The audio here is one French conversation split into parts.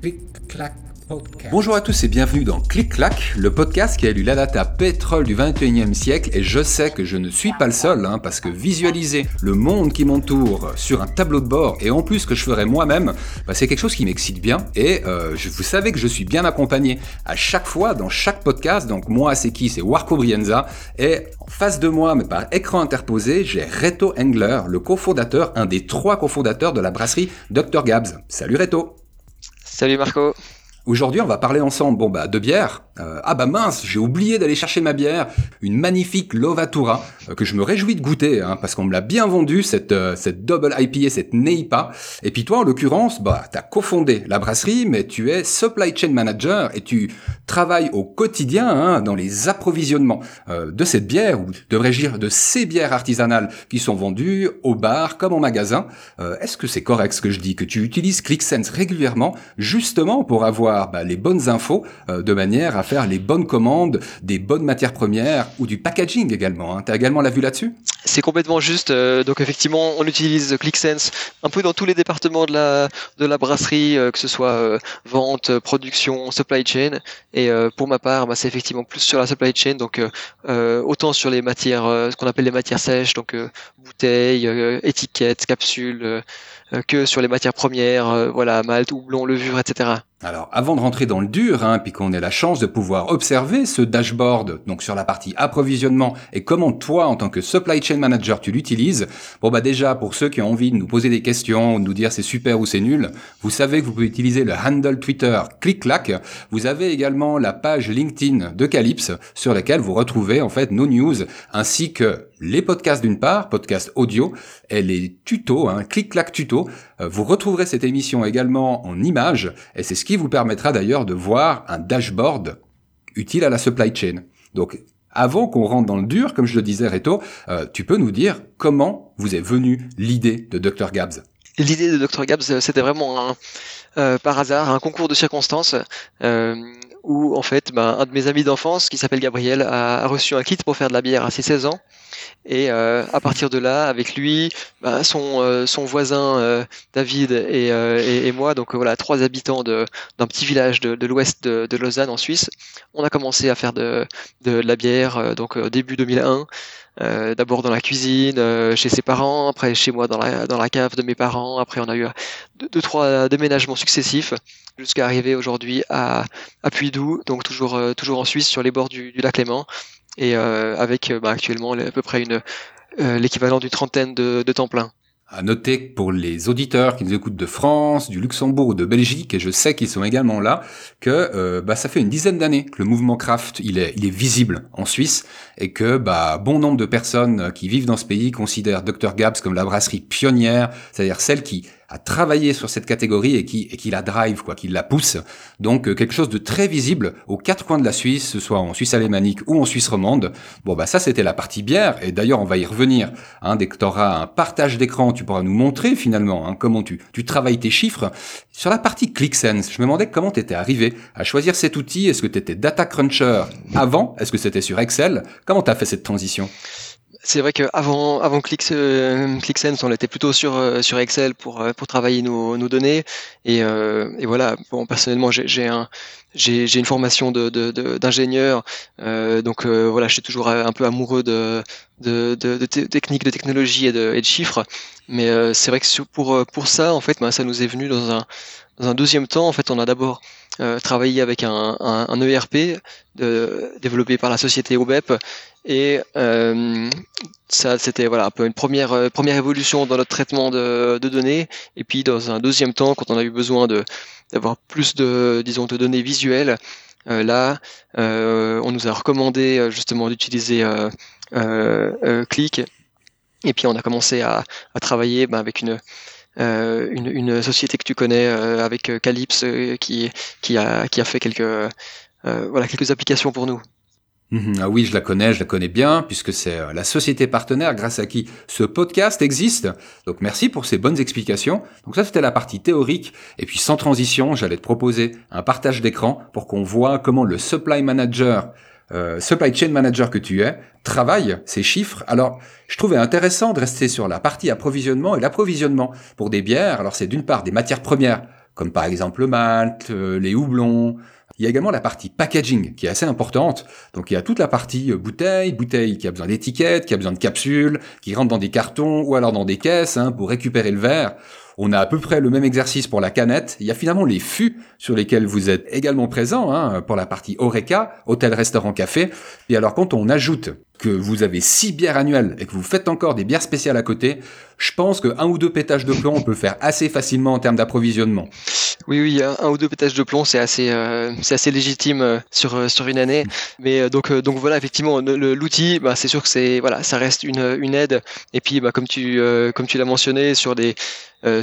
Click, clack. Bonjour à tous et bienvenue dans Clic Clac, le podcast qui a lu la data pétrole du 21e siècle et je sais que je ne suis pas le seul hein, parce que visualiser le monde qui m'entoure sur un tableau de bord et en plus que je ferai moi-même, bah, c'est quelque chose qui m'excite bien et euh, je, vous savez que je suis bien accompagné à chaque fois dans chaque podcast. Donc moi c'est qui? C'est Warco Brienza et en face de moi mais par écran interposé j'ai Reto Engler, le cofondateur, un des trois cofondateurs de la brasserie Dr Gabs. Salut Reto Salut Marco Aujourd'hui, on va parler ensemble bon, bah, de bière. Euh, ah bah mince, j'ai oublié d'aller chercher ma bière, une magnifique Lovatura euh, que je me réjouis de goûter hein, parce qu'on me l'a bien vendue cette euh, cette double IPA, cette Neipa. Et puis toi, en l'occurrence, bah t'as cofondé la brasserie, mais tu es supply chain manager et tu travailles au quotidien hein, dans les approvisionnements de cette bière ou devrais-je dire de ces bières artisanales qui sont vendues au bar comme en magasin. Est-ce que c'est correct ce que je dis que tu utilises ClickSense régulièrement justement pour avoir bah, les bonnes infos de manière à faire les bonnes commandes, des bonnes matières premières ou du packaging également. Hein. Tu as également la vue là-dessus? C'est complètement juste. Euh, donc effectivement, on utilise ClickSense un peu dans tous les départements de la, de la brasserie, euh, que ce soit vente, production, supply chain. Et pour ma part, bah, c'est effectivement plus sur la supply chain, donc autant sur les matières, ce qu'on appelle les matières sèches, donc bouteilles, étiquettes, capsules, que sur les matières premières, voilà, malt, houblon, levure, etc. Alors, avant de rentrer dans le dur, hein, puis qu'on ait la chance de pouvoir observer ce dashboard, donc sur la partie approvisionnement et comment toi, en tant que supply chain manager, tu l'utilises. Bon bah déjà, pour ceux qui ont envie de nous poser des questions, de nous dire c'est super ou c'est nul, vous savez que vous pouvez utiliser le handle Twitter ClickClack. Vous avez également la page LinkedIn de Calypse sur laquelle vous retrouvez en fait nos news ainsi que les podcasts d'une part, podcasts audio, et les tutos, hein, clic-clac tuto. Euh, vous retrouverez cette émission également en images, et c'est ce qui vous permettra d'ailleurs de voir un dashboard utile à la supply chain. Donc, avant qu'on rentre dans le dur, comme je le disais Reto, euh, tu peux nous dire comment vous est venue l'idée de Dr Gabs? L'idée de Dr Gabs, euh, c'était vraiment un, par hasard un concours de circonstances où en fait ben, un de mes amis d'enfance qui s'appelle Gabriel a, reçu un kit pour faire de la bière à ses 16 ans. Et euh, à partir de là avec lui ben, son, euh, son voisin euh, David et, et, moi donc voilà trois habitants de, d'un petit village de, de l'ouest de, de, Lausanne en Suisse on a commencé à faire de, de, la bière donc début 2001 euh, d'abord dans la cuisine, euh, chez ses parents, après chez moi dans la, dans la cave de mes parents. Après, on a eu deux, trois déménagements successifs jusqu'à arriver aujourd'hui à, à Puydou, donc toujours, euh, toujours en Suisse, sur les bords du, du lac Léman, et avec bah, actuellement à peu près une l'équivalent d'une trentaine de, de temps plein. À noter pour les auditeurs qui nous écoutent de France, du Luxembourg ou de Belgique, et je sais qu'ils sont également là, que euh, bah, ça fait une dizaine d'années que le mouvement craft il est, il est visible en Suisse et que bah, bon nombre de personnes qui vivent dans ce pays considèrent Dr Gabs comme la brasserie pionnière, c'est-à-dire celle qui à travailler sur cette catégorie et qui, et qui la drive, quoi, qui la pousse. Donc euh, quelque chose de très visible aux quatre coins de la Suisse, ce soit en Suisse alémanique ou en Suisse romande. Bon bah ça c'était la partie bière et d'ailleurs on va y revenir. Hein, dès que tu auras un partage d'écran, tu pourras nous montrer finalement hein, comment tu, tu travailles tes chiffres. Sur la partie ClickSense, je me demandais comment tu étais arrivé à choisir cet outil. Est-ce que tu étais data cruncher avant? Est-ce que c'était sur Excel? Comment tu fait cette transition? C'est vrai qu'avant avant euh, ClickSense, on était plutôt sur euh, sur Excel pour euh, pour travailler nos, nos données et, et voilà. Bon, personnellement, j'ai un j'ai une formation de d'ingénieur, de, donc voilà, je suis toujours un peu amoureux de de, de, techniques, de technologie et de, et de chiffres. Mais c'est vrai que pour pour ça, en fait, ben, ça nous est venu dans un dans un deuxième temps. En fait, on a d'abord travaillé avec un, ERP développé par la société OBEP et euh, ça, c'était une première euh, première évolution dans notre traitement de, données. Et puis dans un deuxième temps, quand on a eu besoin de d'avoir plus de disons de données visuelles, euh, là, euh, on nous a recommandé euh, justement d'utiliser euh, Click. Et puis on a commencé à, à travailler ben, avec une, une, une société que tu connais avec Calypse qui qui a qui a fait quelques voilà quelques applications pour nous. Mhm. ah oui, je la connais, je la connais bien, puisque c'est euh, la société partenaire grâce à qui ce podcast existe. Donc merci pour ces bonnes explications. Donc ça, c'était la partie théorique. Et puis sans transition, j'allais te proposer un partage d'écran pour qu'on voit comment le supply manager, euh, supply chain manager que tu es, travaille ces chiffres. Alors, je trouvais intéressant de rester sur la partie approvisionnement et l'approvisionnement pour des bières. Alors c'est d'une part des matières premières, comme par exemple le malt, euh, les houblons, il y a également la partie packaging qui est assez importante. Donc il y a toute la partie euh, bouteille, bouteille qui a besoin d'étiquettes, qui a besoin de capsules, qui rentre dans des cartons ou alors dans des caisses hein, pour récupérer le verre. On a à peu près le même exercice pour la canette. Il y a finalement les fûts sur lesquels vous êtes également présents hein, pour la partie Oreca, hôtel, restaurant, café. Et alors quand on ajoute que vous avez six bières annuelles et que vous faites encore des bières spéciales à côté, je pense que un ou deux pétages de plomb, on peut faire assez facilement en termes d'approvisionnement. Oui, oui, un, ou deux pétages de plomb, c'est assez, euh, c'est assez légitime euh, sur euh, sur une année. Mais donc donc voilà, effectivement, l'outil, bah, c'est sûr que c'est voilà, ça reste une, une aide. Et puis bah, comme tu comme tu l'as mentionné sur des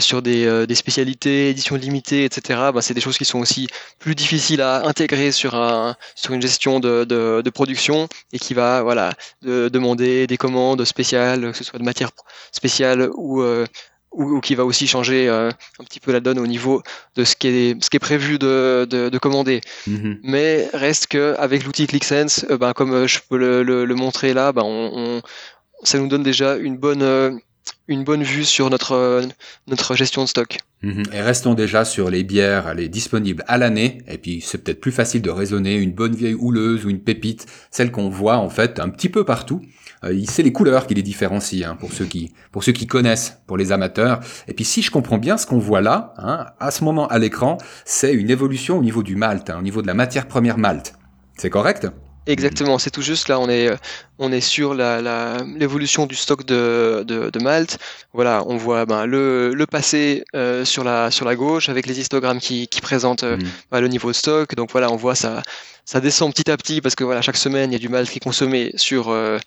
sur des, des spécialités, éditions limitées, etc. Bah, c'est des choses qui sont aussi plus difficiles à intégrer sur un sur une gestion de, de, de production et qui va voilà de demander des commandes spéciales, que ce soit de matière spéciale ou, euh, ou, qui va aussi changer euh, un petit peu la donne au niveau de ce qui est, ce qui est prévu de, de, commander. Mm-hmm. Mais reste que avec l'outil ClickSense, euh, ben, comme je peux le, le, montrer là, ben, on, ça nous donne déjà une bonne une bonne vue sur notre, notre gestion de stock. Mhm. Et restons déjà sur les bières, elle est disponible à l'année, et puis c'est peut-être plus facile de raisonner une bonne vieille houleuse ou une pépite, celle qu'on voit en fait un petit peu partout. Euh, c'est les couleurs qui les différencient hein, pour ceux qui pour ceux qui connaissent, pour les amateurs. Et puis si je comprends bien, ce qu'on voit là, hein, à ce moment à l'écran, c'est une évolution au niveau du malt, hein, au niveau de la matière première malt. C'est correct? Exactement, c'est tout juste. Là, on est, on est sur l'évolution la, du stock de, de, de, Malte. Voilà, on voit ben, le, le passé euh, sur, la, sur la gauche avec les histogrammes qui, qui présentent euh, mm. ben, le niveau de stock. Donc voilà, on voit ça, ça descend petit à petit parce que voilà, chaque semaine, il y a du Malte qui est consommé sur, euh,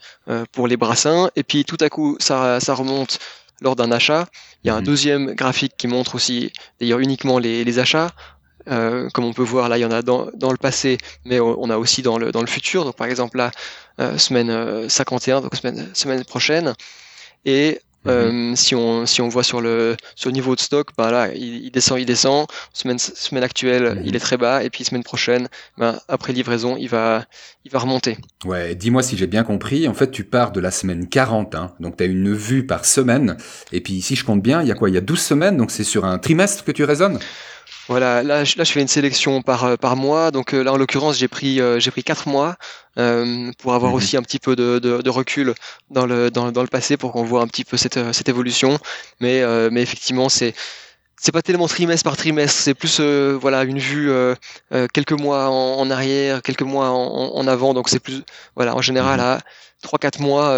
pour les brassins. Et puis tout à coup, ça, ça remonte lors d'un achat. Il y a un mm. deuxième graphique qui montre aussi, d'ailleurs uniquement les, les achats. Euh, comme on peut voir là, il y en a dans, dans le passé, mais on a aussi dans le, dans le futur. Donc par exemple là, euh, semaine 51, euh, donc semaine, semaine prochaine. Et mhm. si, on, si on voit sur le, sur le niveau de stock, bah là, il, descend, il descend. Semaine, semaine actuelle, mhm. il est très bas. Et puis semaine prochaine, bah, après livraison, il va, il va remonter. Ouais, dis-moi si j'ai bien compris. En fait, tu pars de la semaine 40. Hein, donc tu as une vue par semaine. Et puis si je compte bien, il y a quoi? Il y a 12 semaines. Donc c'est sur un trimestre que tu raisonnes? Voilà, là, je, là, je fais une sélection par euh, par mois. Donc euh, là, en l'occurrence, j'ai pris euh, j'ai pris quatre mois pour avoir mhm. aussi un petit peu de, de, de recul dans le dans, dans, le passé pour qu'on voit un petit peu cette cette évolution. Mais mais effectivement, c'est c'est pas tellement trimestre par trimestre, c'est plus voilà une vue quelques mois en, en, arrière, quelques mois en, en avant. Donc c'est plus voilà en général mhm. à trois quatre mois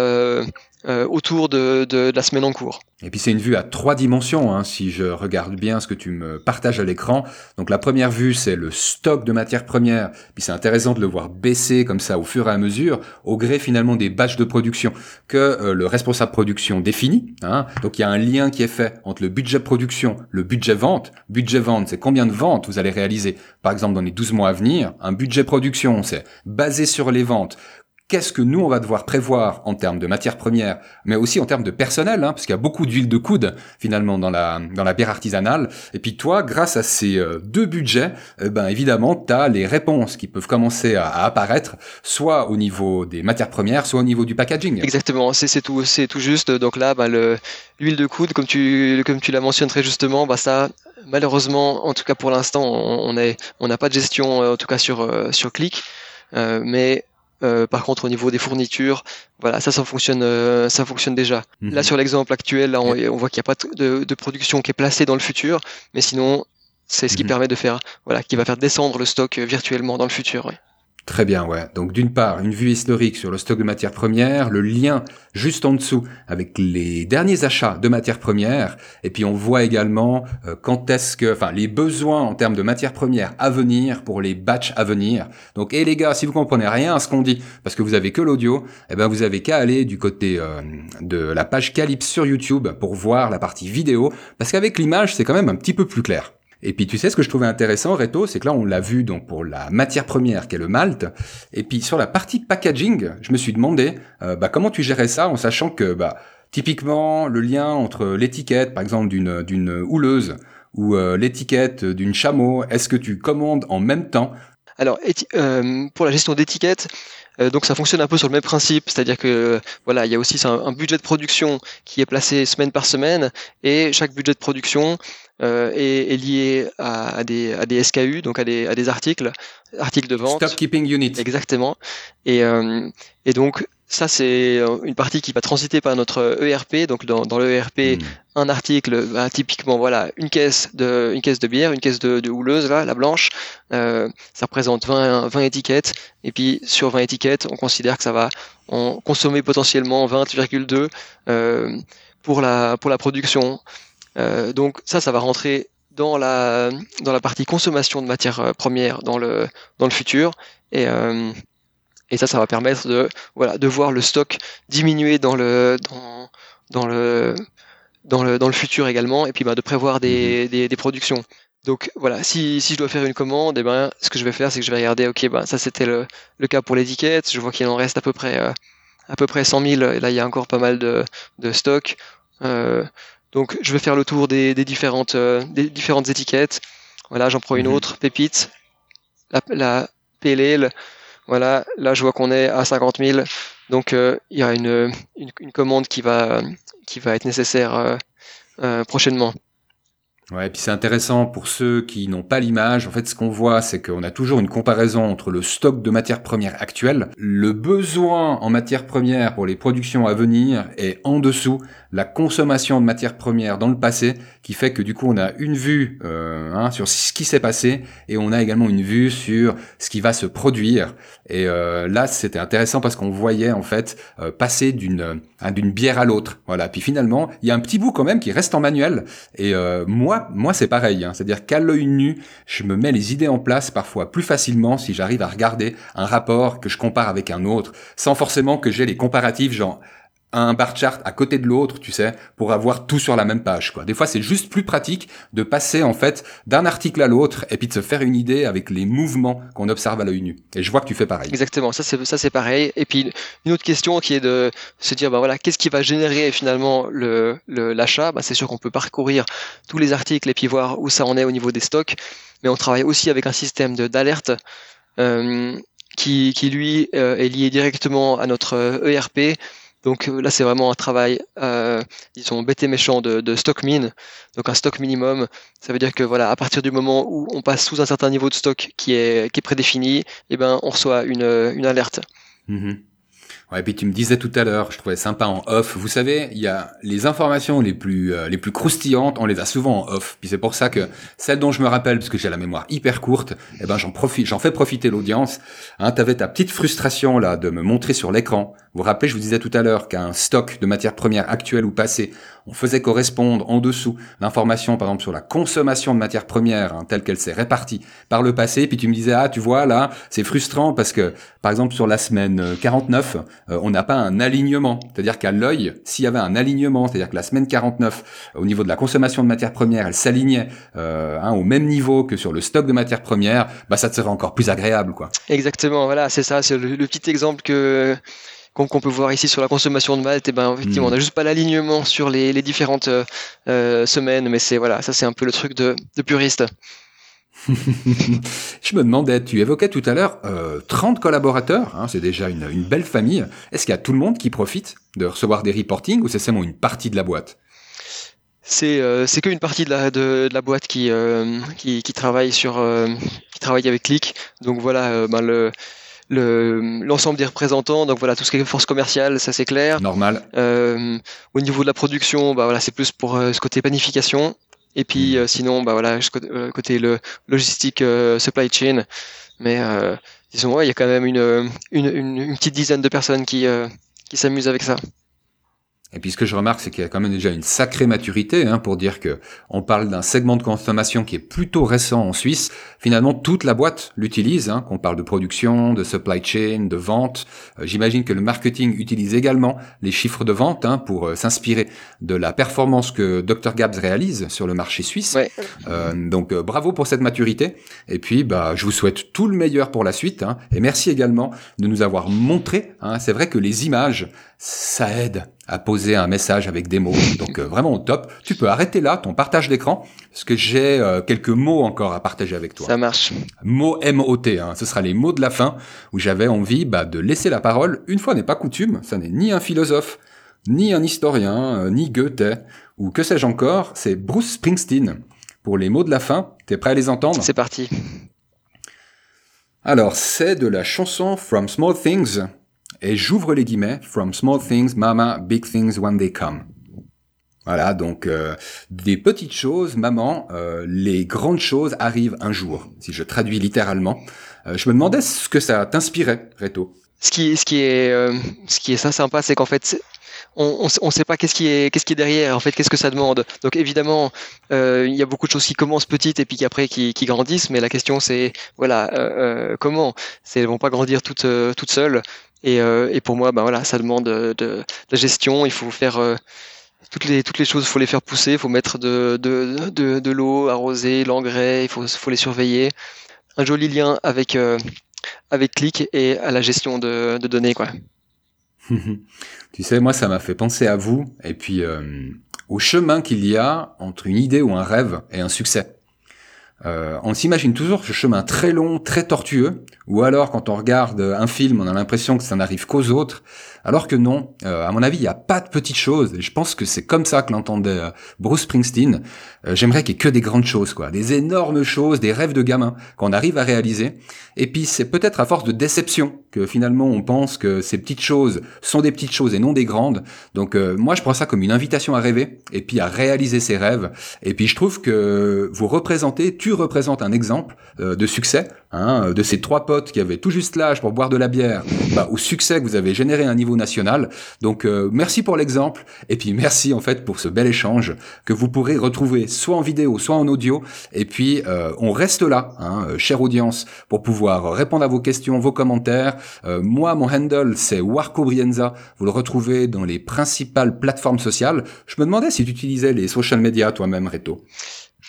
euh, autour de, de, la semaine en cours. Et puis c'est une vue à trois dimensions, hein, si je regarde bien ce que tu me partages à l'écran. Donc la première vue, c'est le stock de matières premières. Puis c'est intéressant de le voir baisser comme ça au fur et à mesure, au gré finalement des batchs de production que euh, le responsable production définit. Hein. Donc il y a un lien qui est fait entre le budget production, le budget vente. Budget vente, c'est combien de ventes vous allez réaliser, par exemple dans les 12 mois à venir. Un budget production, c'est basé sur les ventes qu'est-ce que nous on va devoir prévoir en termes de matières premières, mais aussi en termes de personnel, hein, parce qu'il y a beaucoup d'huile de coude finalement dans la dans la bière artisanale. Et puis toi, grâce à ces euh, deux budgets, eh ben évidemment, tu as les réponses qui peuvent commencer à, apparaître, soit au niveau des matières premières, soit au niveau du packaging. Exactement, c'est tout tout juste. Donc là, bah, l'huile de coude, comme tu comme tu l'as mentionné très justement, bah ça malheureusement, en tout cas pour l'instant, on n'a pas de gestion en tout cas sur euh, sur Click, euh, mais euh, par contre, au niveau des fournitures, voilà, ça, ça fonctionne, euh, ça fonctionne déjà. Là, mhm. sur l'exemple actuel, là, on, voit qu'il n'y a pas de, de, production qui est placée dans le futur, mais sinon, c'est ce qui mhm. permet de faire, voilà, qui va faire descendre le stock euh, virtuellement dans le futur. Très bien, ouais. Donc d'une part, une vue historique sur le stock de matières premières, le lien juste en dessous avec les derniers achats de matières premières, et puis on voit également euh, quand est-ce que, enfin, les besoins en termes de matières premières à venir pour les batchs à venir. Donc, et les gars, si vous comprenez rien à ce qu'on dit, parce que vous avez que l'audio, eh ben vous avez qu'à aller du côté euh, de la page Calypse sur YouTube pour voir la partie vidéo, parce qu'avec l'image, c'est quand même un petit peu plus clair. Et puis tu sais ce que je trouvais intéressant, Reto, c'est que là on l'a vu donc pour la matière première qui est le malt. Et puis sur la partie packaging, je me suis demandé euh, bah, comment tu gérais ça en sachant que bah, typiquement le lien entre l'étiquette, par exemple d'une d'une houleuse ou euh, l'étiquette d'une chameau, est-ce que tu commandes en même temps? Alors, euh, pour la gestion d'étiquettes, donc ça fonctionne un peu sur le même principe, c'est-à-dire que voilà, il y a aussi un, budget de production qui est placé semaine par semaine, et chaque budget de production euh, est, lié à, des, à des SKU, donc à des, à des articles, articles de vente. Stock Keeping Unit. Exactement. Et, euh, et donc ça, c'est euh, une partie qui va transiter par notre ERP. Donc, dans, dans l'ERP, hmm. un article, bah, typiquement, voilà, une caisse de, une caisse de bière, une caisse de, de houleuse, là, la blanche, euh, ça représente 20, 20 étiquettes. Et puis, sur 20 étiquettes, on considère que ça va en consommer potentiellement 20,2 euh, pour la pour la production. Euh, donc, ça, ça va rentrer dans la dans la partie consommation de matières euh, premières dans le dans le futur. Et euh, et ça, ça va permettre de, voilà, de voir le stock diminuer dans le, dans, dans le, dans le, dans le futur également, et puis bah, de prévoir des, mhm. des, des, productions. Donc voilà, si, si je dois faire une commande, eh ben, ce que je vais faire, c'est que je vais regarder, ok, bah, ça c'était le, le cas pour l'étiquette, je vois qu'il en reste à peu près, euh, à peu près 100 000, et là il y a encore pas mal de, de stock. Euh, donc je vais faire le tour des, des différentes, euh, des différentes étiquettes. Voilà, j'en prends une mhm. autre, pépite, la, la PLL, voilà, là je vois qu'on est à 50 000, donc euh, il y a une, une, commande qui va, qui va être nécessaire euh, euh, prochainement. Ouais, et puis c'est intéressant pour ceux qui n'ont pas l'image. En fait, ce qu'on voit, c'est qu'on a toujours une comparaison entre le stock de matières premières actuelles, le besoin en matières premières pour les productions à venir, et en dessous la consommation de matières premières dans le passé, qui fait que du coup on a une vue euh, hein, sur ce qui s'est passé et on a également une vue sur ce qui va se produire. Et euh, là, c'était intéressant parce qu'on voyait en fait euh, passer d'une hein, d'une bière à l'autre. Voilà. Puis finalement, il y a un petit bout quand même qui reste en manuel. Et moi, moi c'est pareil. Hein. C'est-à-dire qu'à l'œil nu, je me mets les idées en place parfois plus facilement si j'arrive à regarder un rapport que je compare avec un autre, sans forcément que j'ai les comparatifs genre un bar chart à côté de l'autre, tu sais, pour avoir tout sur la même page, quoi. Des fois, c'est juste plus pratique de passer, en fait, d'un article à l'autre et puis de se faire une idée avec les mouvements qu'on observe à l'œil nu. Et je vois que tu fais pareil. Exactement. Ça, c'est, ça, c'est pareil. Et puis, une autre question qui est de se dire, bah voilà, qu'est-ce qui va générer finalement le, l'achat? Bah, c'est sûr qu'on peut parcourir tous les articles et puis voir où ça en est au niveau des stocks. Mais on travaille aussi avec un système d'alerte, euh, qui, lui euh, est lié directement à notre ERP e donc euh, là, c'est vraiment un travail, euh, disons, bête et méchant de, stock min. Donc un stock minimum, ça veut dire que voilà, à partir du moment où on passe sous un certain niveau de stock qui est, qui est prédéfini, eh ben, on reçoit une, une alerte. Mm-hmm. Ouais, et puis tu me disais tout à l'heure, je trouvais sympa en off. Vous savez, il y a les informations les plus euh, les plus croustillantes, on les a souvent en off. Puis c'est pour ça que celle dont je me rappelle, parce que j'ai la mémoire hyper courte, eh ben j'en profite, j'en fais profiter l'audience. Hein, T'avais ta petite frustration là de me montrer sur l'écran. Vous vous rappelez, je vous disais tout à l'heure qu'un stock de matières premières actuelles ou passées, on faisait correspondre en dessous l'information, par exemple sur la consommation de matières premières hein, telle qu'elle s'est répartie par le passé. Puis tu me disais ah tu vois là c'est frustrant parce que par exemple sur la semaine 49 euh, on n'a pas un alignement. C'est-à-dire qu'à l'œil, s'il y avait un alignement, c'est-à-dire que la semaine 49, au niveau de la consommation de matières premières, elle s'alignait euh, hein, au même niveau que sur le stock de matières premières, bah ça serait encore plus agréable, quoi. Exactement, voilà, c'est ça, c'est le, petit exemple que qu'on peut voir ici sur la consommation de malt, et ben effectivement, hmm. on n'a juste pas l'alignement sur les, différentes euh, semaines, mais c'est voilà, ça c'est un peu le truc de, de puriste. je me demandais, tu évoquais tout à l'heure euh, 30 collaborateurs, hein, c'est déjà une, une, belle famille. Est-ce qu'il y a tout le monde qui profite de recevoir des reportings ou c'est seulement une partie de la boîte? C'est euh, c'est qu'une partie de la de, la boîte qui, euh, qui, qui travaille sur euh, qui travaille avec Click. Donc voilà, euh, ben le l'ensemble des représentants donc voilà tout ce qui est force commerciale ça c'est clair. Normal. Euh, au niveau de la production bah voilà c'est plus pour ce côté planification. Et puis euh, sinon, bah voilà, euh, côté le logistique euh, supply chain, mais disons ouais, il y a quand même une, une, une, petite dizaine de personnes qui qui s'amusent avec ça. Et puis ce que je remarque, c'est qu'il y a quand même déjà une sacrée maturité hein, pour dire que on parle d'un segment de consommation qui est plutôt récent en Suisse. Finalement, toute la boîte l'utilise. Hein, qu'on parle de production, de supply chain, de vente. Euh, j'imagine que le marketing utilise également les chiffres de vente hein, pour euh, s'inspirer de la performance que Dr Gabs réalise sur le marché suisse. Euh, donc bravo pour cette maturité. Et puis, bah, je vous souhaite tout le meilleur pour la suite. Hein, et merci également de nous avoir montré. Hein, c'est vrai que les images, ça aide à poser un message avec des mots. Donc euh, vraiment au top. Tu peux arrêter là ton partage d'écran parce que j'ai euh, quelques mots encore à partager avec toi. Ça marche. Mots M-O-T, hein. ce sera les mots de la fin où j'avais envie bah, de laisser la parole. Une fois n'est pas coutume, ça n'est ni un philosophe, ni un historien, euh, ni Goethe, ou que sais-je encore, c'est Bruce Springsteen. Pour les mots de la fin, t'es prêt à les entendre? C'est parti. Alors, c'est de la chanson From Small Things et j'ouvre les guillemets, From small things, mama, big things when they come. Voilà, donc euh, des petites choses, maman, euh, les grandes choses arrivent un jour, si je traduis littéralement. Euh, je me demandais ce que ça t'inspirait, Reto. Ce qui, ce qui est, ce qui est ça sympa, c'est qu'en fait, on ne sait pas qu'est-ce qui est qu'est-ce qui est derrière en fait qu'est-ce que ça demande donc évidemment il y a beaucoup de choses qui commencent petites et puis qui après qui, grandissent mais la question c'est voilà comment? C'est elles vont pas grandir toutes toutes seules et, pour moi, bah voilà, ça demande de, la gestion. Il faut faire toutes les toutes les choses. Faut les faire pousser. Faut mettre de l'eau, arroser, l'engrais. Il faut les surveiller. Un joli lien avec euh, Click et à la gestion de, de données, quoi. tu sais, moi, ça m'a fait penser à vous et puis au chemin qu'il y a entre une idée ou un rêve et un succès. Euh, on s'imagine toujours ce chemin très long, très tortueux, ou alors quand on regarde un film, on a l'impression que ça n'arrive qu'aux autres, alors que non, euh, à mon avis, il n'y a pas de petites choses. Et je pense que c'est comme ça que l'entendait euh, Bruce Springsteen. J'aimerais qu'il y ait que des grandes choses, quoi, des énormes choses, des rêves de gamin qu'on arrive à réaliser. Et puis c'est peut-être à force de déception que finalement on pense que ces petites choses sont des petites choses et non des grandes. Donc moi je prends ça comme une invitation à rêver et puis à réaliser ses rêves. Et puis je trouve que vous représentez, tu représente un exemple euh, de succès, hein, de ces trois potes qui avaient tout juste l'âge pour boire de la bière, bah, au succès que vous avez généré à un niveau national. Donc euh, merci pour l'exemple, et puis merci en fait pour ce bel échange que vous pourrez retrouver soit en vidéo, soit en audio. Et puis euh, on reste là, hein, chère audience, pour pouvoir répondre à vos questions, vos commentaires. Moi, mon handle, c'est Warco Brienza. Vous le retrouvez dans les principales plateformes sociales. Je me demandais si tu utilisais les social media toi-même, Reto.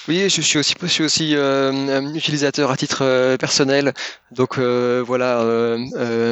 Oui, je suis aussi, euh, utilisateur à titre euh, personnel. Donc euh, voilà,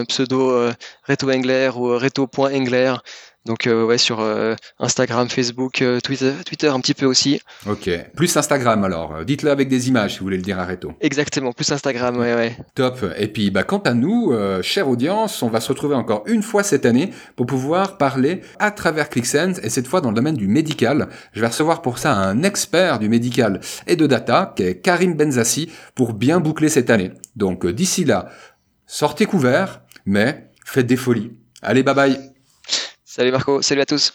pseudo Reto Engler ou Reto.engler. Donc euh, ouais sur euh, Instagram, Facebook, euh, Twitter, Twitter un petit peu aussi. Ok. Plus Instagram alors. Dites-le avec des images si vous voulez le dire à Reto. Exactement. Plus Instagram. Ouais ouais. Top. Et puis bah quant à nous, chère audience, on va se retrouver encore une fois cette année pour pouvoir parler à travers ClickSense et cette fois dans le domaine du médical. Je vais recevoir pour ça un expert du médical et de data qui est Karim Benzassi pour bien boucler cette année. Donc d'ici là, sortez couverts, mais faites des folies. Allez, bye bye. Salut Marco, salut à tous.